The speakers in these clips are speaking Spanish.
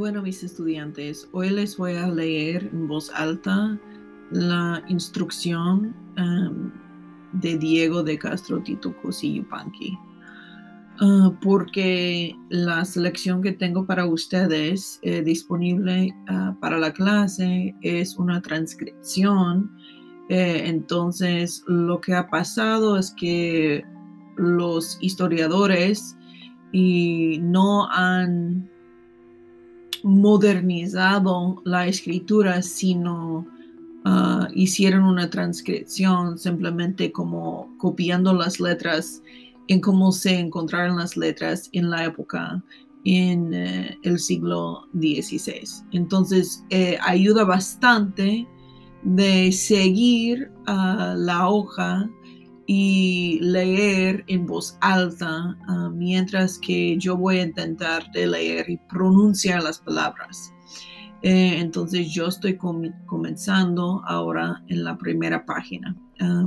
Bueno, mis estudiantes, hoy les voy a leer en voz alta la instrucción um, de Diego de Castro Tito Cosi Yupanqui. Uh, porque la selección que tengo para ustedes eh, disponible uh, para la clase es una transcripción. Eh, entonces, lo que ha pasado es que los historiadores y no han modernizado la escritura, sino uh, hicieron una transcripción simplemente como copiando las letras en cómo se encontraron las letras en la época en uh, el siglo XVI. Entonces eh, ayuda bastante de seguir uh, la hoja y leer en voz alta ah, mientras que yo voy a intentar de leer y pronunciar las palabras. Eh, entonces yo estoy comenzando ahora en la primera página. Ah,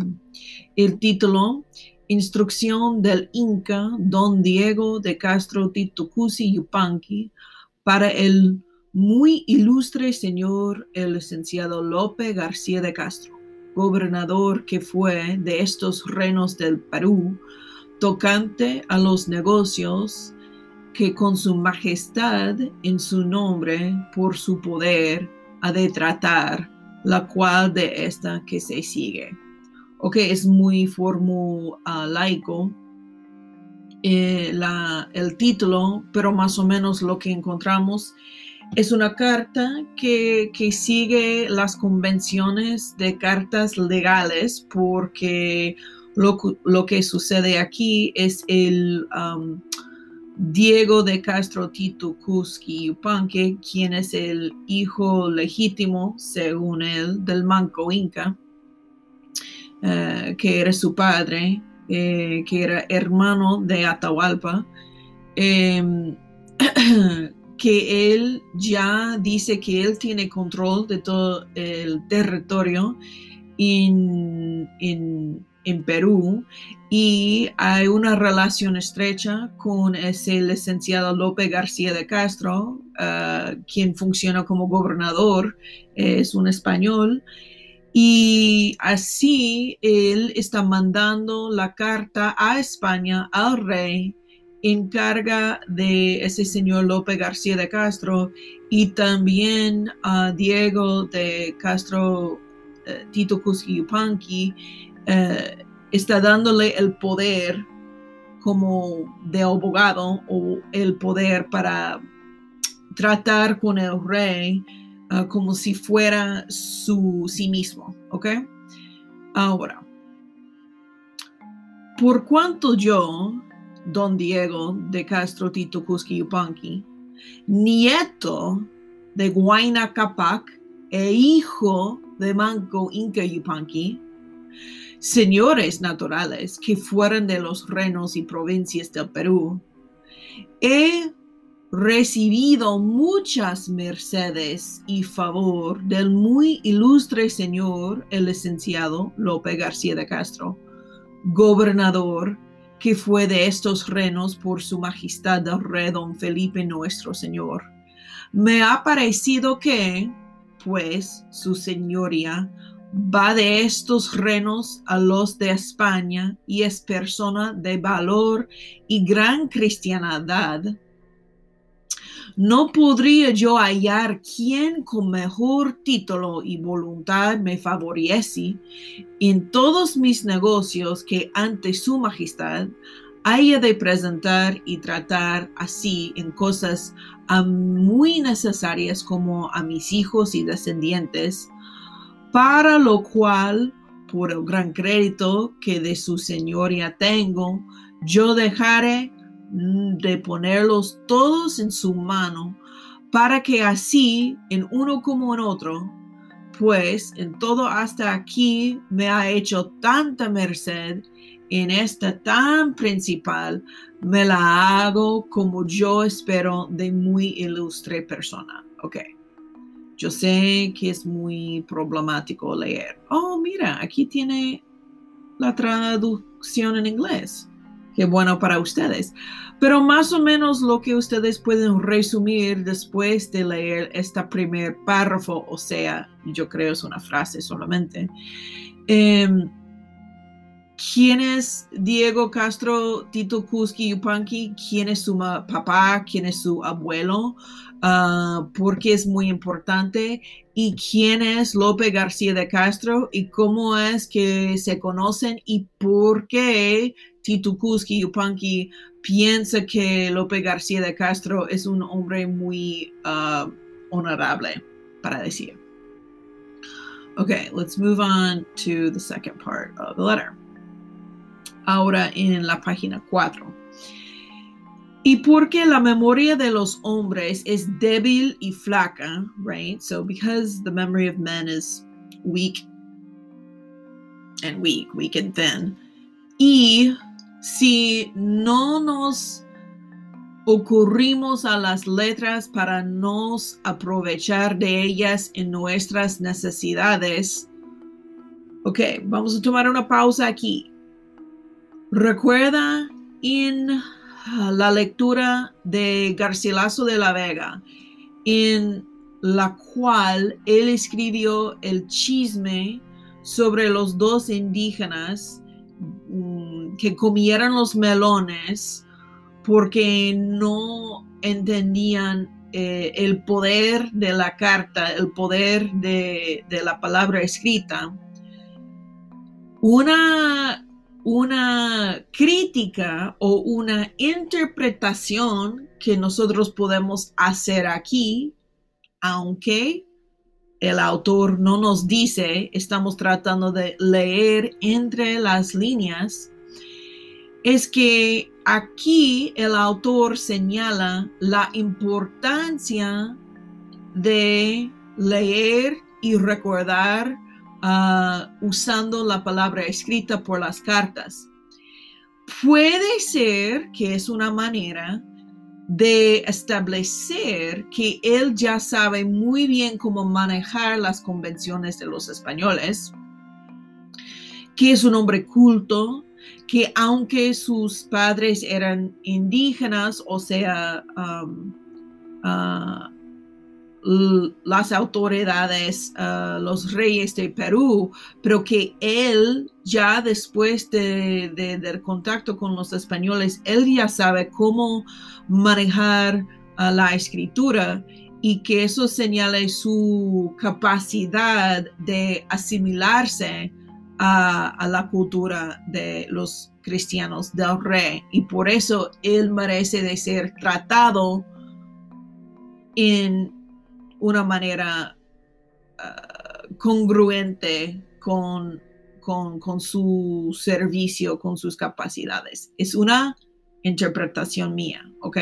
el título, Instrucción del Inca Don Diego de Castro Titucusi Yupanqui para el muy ilustre señor el licenciado Lope García de Castro gobernador que fue de estos reinos del Perú, tocante a los negocios que con su majestad en su nombre, por su poder, ha de tratar, la cual de esta que se sigue. Ok, es muy formulaico eh, el título, pero más o menos lo que encontramos es una carta que, sigue las convenciones de cartas legales porque lo, que sucede aquí es el um, Diego de Castro Tito Kuski Yupanque, quien es el hijo legítimo, según él, del manco inca, eh, que era su padre, eh, que era hermano de Atahualpa. Em, que él ya dice que él tiene control de todo el territorio en, Perú y hay una relación estrecha con ese licenciado López García de Castro, ah, quien funciona como gobernador, es un español. Y así él está mandando la carta a España al rey encarga de ese señor López García de Castro y también a Diego de Castro eh, Tito Yupanqui eh, está dándole el poder como de abogado o el poder para tratar con el rey ah, como si fuera su sí mismo, ¿ok? Ahora, por cuanto yo don Diego de Castro Tito Cusqui Yupanqui, nieto de Guayna Capac e hijo de Manco Inca Yupanqui, señores naturales que fueron de los reinos y provincias del Perú, he recibido muchas mercedes y favor del muy ilustre señor el licenciado Lope García de Castro, gobernador que fue de estos renos por su majestad del rey don Felipe nuestro Señor. Me ha parecido que, pues, su señoría va de estos renos a los de España y es persona de valor y gran cristianidad no podría yo hallar quien con mejor título y voluntad me favorece en todos mis negocios que ante su majestad haya de presentar y tratar así en cosas muy necesarias como a mis hijos y descendientes, para lo cual, por el gran crédito que de su señoría tengo, yo dejaré de ponerlos todos en su mano para que así en uno como en otro, pues en todo hasta aquí me ha hecho tanta merced, en esta tan principal me la hago como yo espero de muy ilustre persona. Ok. Yo sé que es muy problemático leer. Oh, mira, aquí tiene la traducción en inglés. Qué bueno para ustedes. Pero más o menos lo que ustedes pueden resumir después de leer este primer párrafo, o sea, yo creo es una frase solamente. Em, ¿Quién es Diego Castro, Tito Kuski Yupanqui? ¿Quién es su papá? ¿Quién es su abuelo? Uh, ¿Por qué es muy importante? ¿Y quién es López García de Castro? ¿Y cómo es que se conocen? ¿Y por qué Tito Kuski Yupanqui piensa que López García de Castro es un hombre muy uh, honorable, para decir? Okay, let's move on to the second part of the letter. ahora en la página 4. Y porque la memoria de los hombres es débil y flaca, right? So because the memory of men is weak and weak, weak and thin. Y si no nos ocurrimos a las letras para nos aprovechar de ellas en nuestras necesidades. Ok, vamos a tomar una pausa aquí. Recuerda en la lectura de Garcilaso de la Vega, en la cual él escribió el chisme sobre los dos indígenas que comieran los melones porque no entendían eh, el poder de la carta, el poder de, de la palabra escrita. Una una crítica o una interpretación que nosotros podemos hacer aquí, aunque el autor no nos dice, estamos tratando de leer entre las líneas, es que aquí el autor señala la importancia de leer y recordar Ah, usando la palabra escrita por las cartas. Puede ser que es una manera de establecer que él ya sabe muy bien cómo manejar las convenciones de los españoles, que es un hombre culto, que aunque sus padres eran indígenas, o sea, um, ah, las autoridades, uh, los reyes de Perú, pero que él ya después de, del contacto con los españoles, él ya sabe cómo manejar uh, la escritura y que eso señale su capacidad de asimilarse a, la cultura de los cristianos del rey y por eso él merece de ser tratado en una manera ah, congruente con, con, su servicio, con sus capacidades. Es una interpretación mía, ¿ok?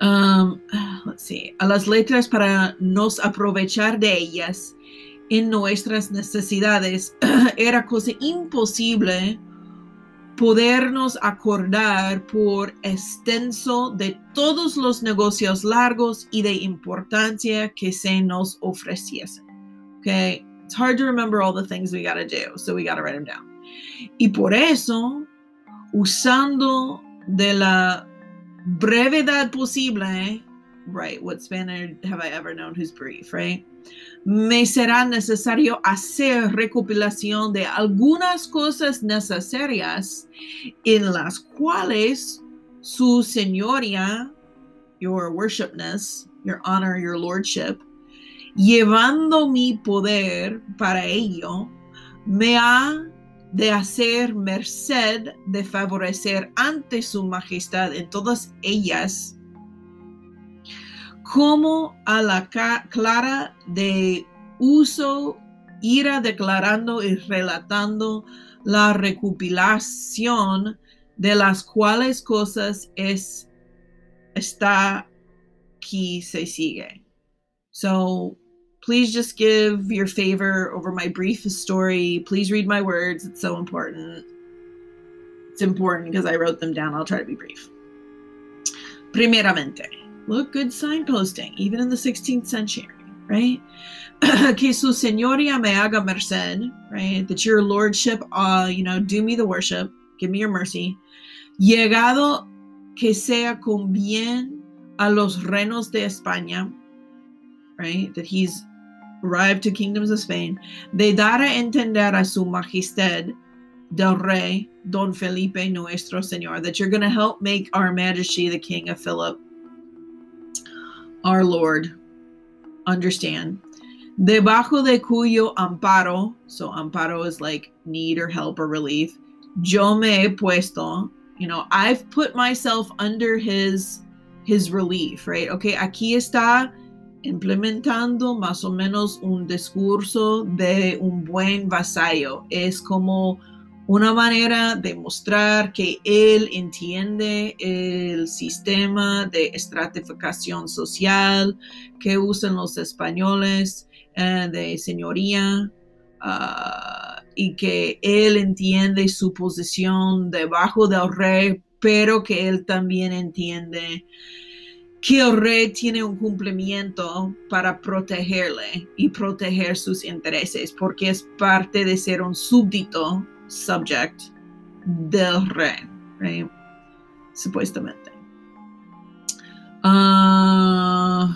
Um, let's see. A las letras para nos aprovechar de ellas en nuestras necesidades era cosa imposible podernos acordar por extenso de todos los negocios largos y de importancia que se nos ofreciesen. Okay, it's hard to remember all the things we gotta do, so we gotta write them down. Y por eso, usando de la brevedad posible, right? What Spaniard have I ever known who's brief, right? me será necesario hacer recopilación de algunas cosas necesarias en las cuales su señoría, your worshipness, your honor, your lordship, llevando mi poder para ello, me ha de hacer merced de favorecer ante su majestad en todas ellas como a la clara de uso irá declarando y relatando la recopilación de las cuales cosas es está aquí se sigue. So please just give your favor over my brief story. Please read my words. It's so important. It's important because I wrote them down. I'll try to be brief. Primeramente. Look, good signposting, even in the 16th century, right? que su señoría me haga merced, right? That your lordship, uh, you know, do me the worship. give me your mercy. Llegado que sea con bien a los reinos de España, right? That he's arrived to kingdoms of Spain, de dar a entender a su majestad del rey Don Felipe nuestro Señor, that you're going to help make our majesty the king of Philip, our Lord, understand. Debajo de cuyo amparo, so amparo is like need or help or relief, yo me he puesto, you know, I've put myself under his his relief, right? Okay, aquí está implementando más o menos un discurso de un buen vasallo. Es como una manera de mostrar que él entiende el sistema de estratificación social que usan los españoles eh, de señoría uh, y que él entiende su posición debajo del rey, pero que él también entiende que el rey tiene un cumplimiento para protegerle y proteger sus intereses, porque es parte de ser un súbdito, subject, del rey, right? supuestamente. Uh,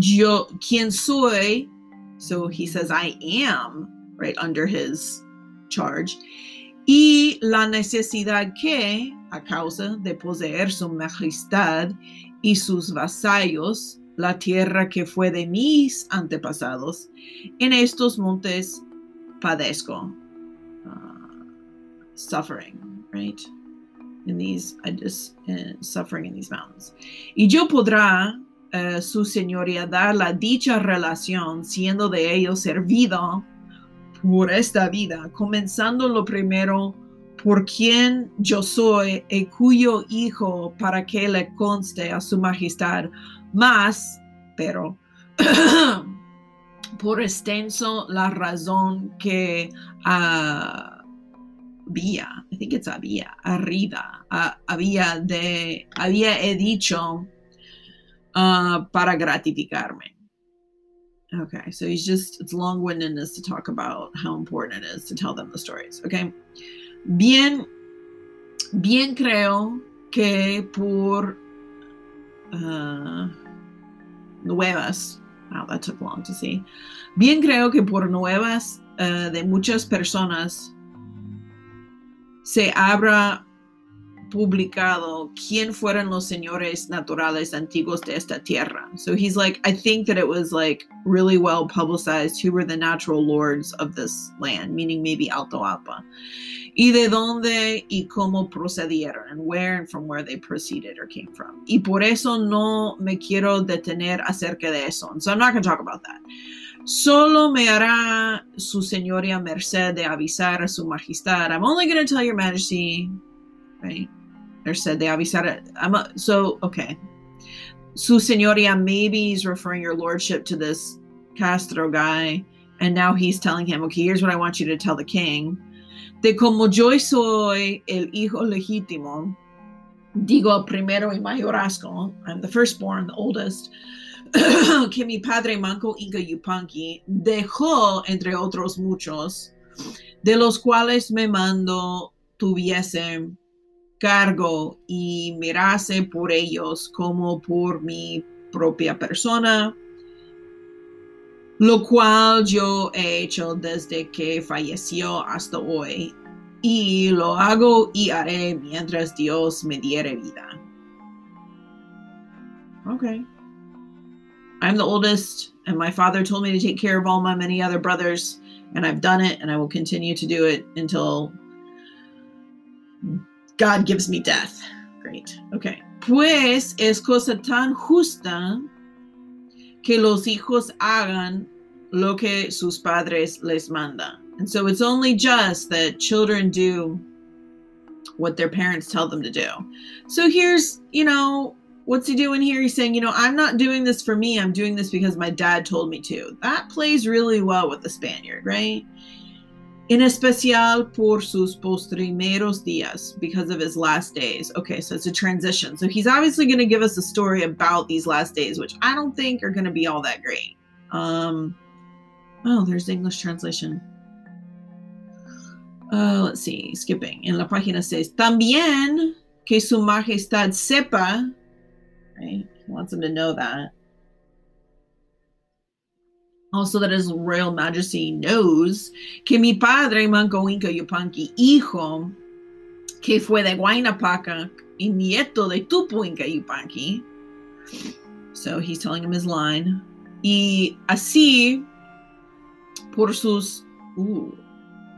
yo, quien soy, so he says, I am, right, under his charge, y la necesidad que, a causa de poseer su majestad y sus vasallos, la tierra que fue de mis antepasados, en estos montes padezco. Uh, suffering, right? In these, I just, uh, suffering in these mountains. Y yo podrá, uh, su señoría, dar la dicha relación, siendo de ello servido por esta vida, comenzando lo primero por quien yo soy y cuyo hijo para que le conste a su majestad, más, pero por extenso la razón que había, I think it's había, arriba, había de, había he dicho uh, para gratificarme. Okay, so he's just, it's long windedness to talk about how important it is to tell them the stories. Okay. Bien, bien creo que por uh, nuevas, wow, that took long to see. Bien creo que por nuevas uh, de muchas personas se abra publicado quién fueron los señores naturales antiguos de esta tierra. So he's like, I think that it was like really well publicized who were the natural lords of this land, meaning maybe Alto Alpa. Y de dónde y cómo procedieron, and where and from where they proceeded or came from. Y por eso no me quiero detener acerca de eso. So I'm not going to talk about that. Solo me hará su señoría merced de avisar a su majestad. I'm only going to tell your majesty, right? said de avisar. I'm a, so okay. Su señoría, maybe he's referring your lordship to this Castro guy, and now he's telling him, okay, here's what I want you to tell the king. De como yo soy el hijo legítimo, digo primero y mayorazgo, I'm the firstborn, the oldest, que mi padre Manco Inca Yupanqui dejó, entre otros muchos, de los cuales me mando tuviese cargo y mirase por ellos como por mi propia persona, lo cual yo he hecho desde que falleció hasta hoy, y lo hago y haré mientras Dios me diere vida. Okay. I'm the oldest, and my father told me to take care of all my many other brothers, and I've done it, and I will continue to do it until God gives me death. Great. Okay. Pues es cosa tan justa que los hijos hagan lo que sus padres les manda. And so it's only just that children do what their parents tell them to do. So here's, you know, what's he doing here? He's saying, you know, I'm not doing this for me. I'm doing this because my dad told me to. That plays really well with the Spaniard, right? en especial por sus postrimeros días, because of his last days. Okay, so it's a transition. So he's obviously going to give us a story about these last days, which I don't think are going to be all that great. Um, oh, there's the English translation. Uh, let's see, skipping. En la página says, También que su majestad sepa, right? He wants him to know that. Also, that his royal majesty knows que mi padre, Manco Inca Yupanqui, hijo, que fue de Guaynapaca y nieto de Tupu Inca Yupanqui. So he's telling him his line. Y así, por sus ooh,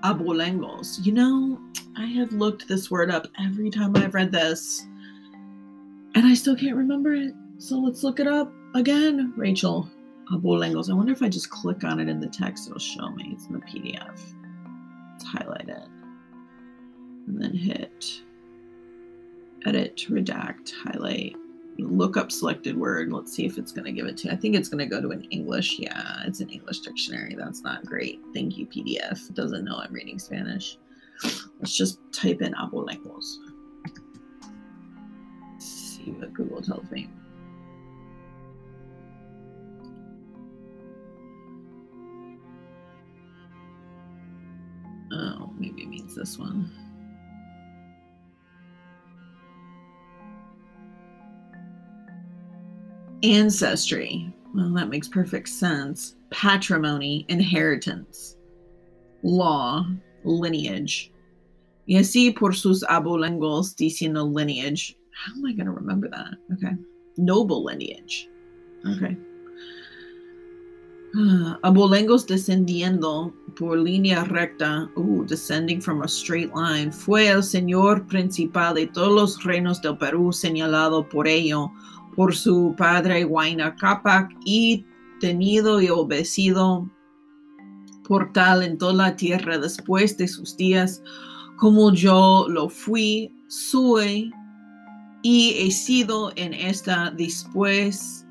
abolengos. You know, I have looked this word up every time I've read this, and I still can't remember it. So let's look it up again. Rachel, abolengos. I wonder if I just click on it in the text, it'll show me. It's in the PDF. Let's highlight it. And then hit edit, redact, highlight, look up selected word. Let's see if it's going to give it to. you. I think it's going to go to an English. Yeah, it's an English dictionary. That's not great. Thank you, PDF. It doesn't know I'm reading Spanish. Let's just type in what Google tells me. Oh, maybe it means this one. Ancestry. Well, that makes perfect sense. Patrimony, inheritance, law, lineage. Y así por sus abolengos diciendo lineage. How am I going to remember that? Okay. Noble lineage. Okay. Uh, abolengos descendiendo por línea recta, uh, descending from a straight line, fue el señor principal de todos los reinos del Perú señalado por ello por su padre Huayna Capac y tenido y obedecido por tal en toda la tierra después de sus días, como yo lo fui, soy y he sido en esta después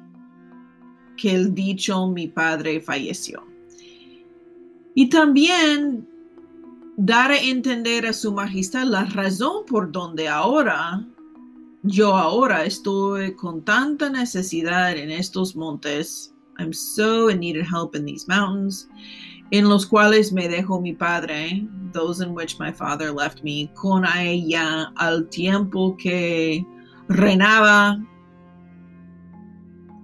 que el dicho mi padre falleció. Y también dar a entender a su majestad la razón por donde ahora yo ahora estoy con tanta necesidad en estos montes. I'm so in need of help in these mountains, en los cuales me dejó mi padre, those in which my father left me, con ella al tiempo que reinaba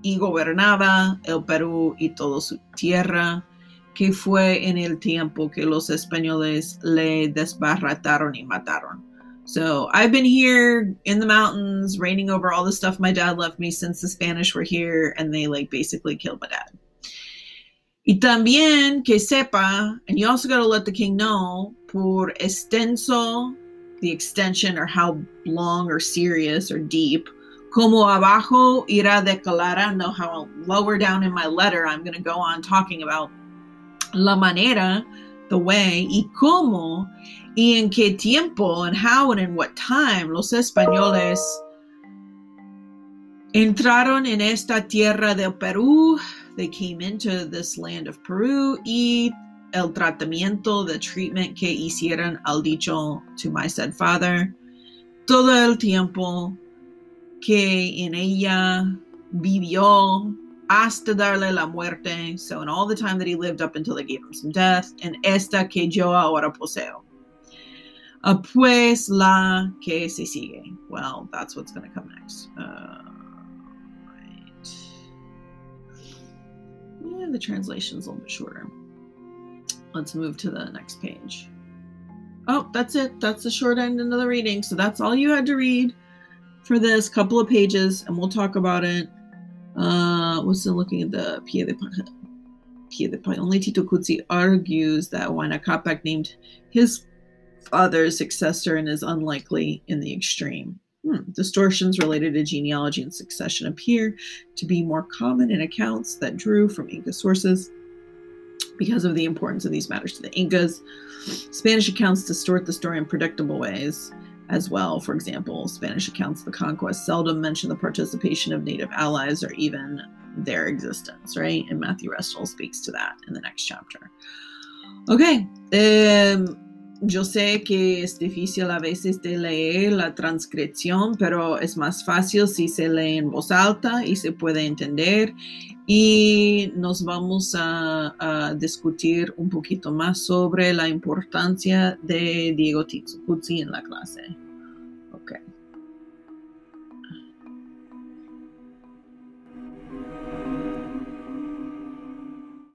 y gobernaba el Perú y toda su tierra, que fue en el tiempo que los españoles le desbarataron y mataron. So I've been here in the mountains, reigning over all the stuff my dad left me since the Spanish were here, and they like basically killed my dad. Y también que sepa, and you also got to let the king know, por extenso, the extension or how long or serious or deep, como abajo irá declarando, how lower down in my letter I'm going to go on talking about la manera, the way, y como y en qué tiempo and how and in what time los españoles entraron en esta tierra del Perú. They came into this land of Peru y el tratamiento, the treatment que hicieron al dicho to my said father. Todo el tiempo que en ella vivió hasta darle la muerte. So in all the time that he lived up until they gave him some death. En esta que yo ahora poseo. Uh, pues la que se sigue. Well, that's what's going to come next. Uh, right. Yeah, the translation's a little bit shorter. Let's move to the next page. Oh, that's it. That's the short end of the reading. So that's all you had to read for this couple of pages, and we'll talk about it. Uh, what's in looking at the Pia de Pia de Only Tito Kutsi argues that Huayna Capac named his father's successor and is unlikely in the extreme. Hmm. Distortions related to genealogy and succession appear to be more common in accounts that drew from Inca sources because of the importance of these matters to the Incas. Spanish accounts distort the story in predictable ways as well. For example, Spanish accounts of the conquest seldom mention the participation of native allies or even their existence, right? And Matthew Restall speaks to that in the next chapter. Okay. Um, yo sé que es difícil a veces de leer la transcripción, pero es más fácil si se lee en voz alta y se puede entender. Y nos vamos a, discutir un poquito más sobre la importancia de Diego Tizzi en la clase.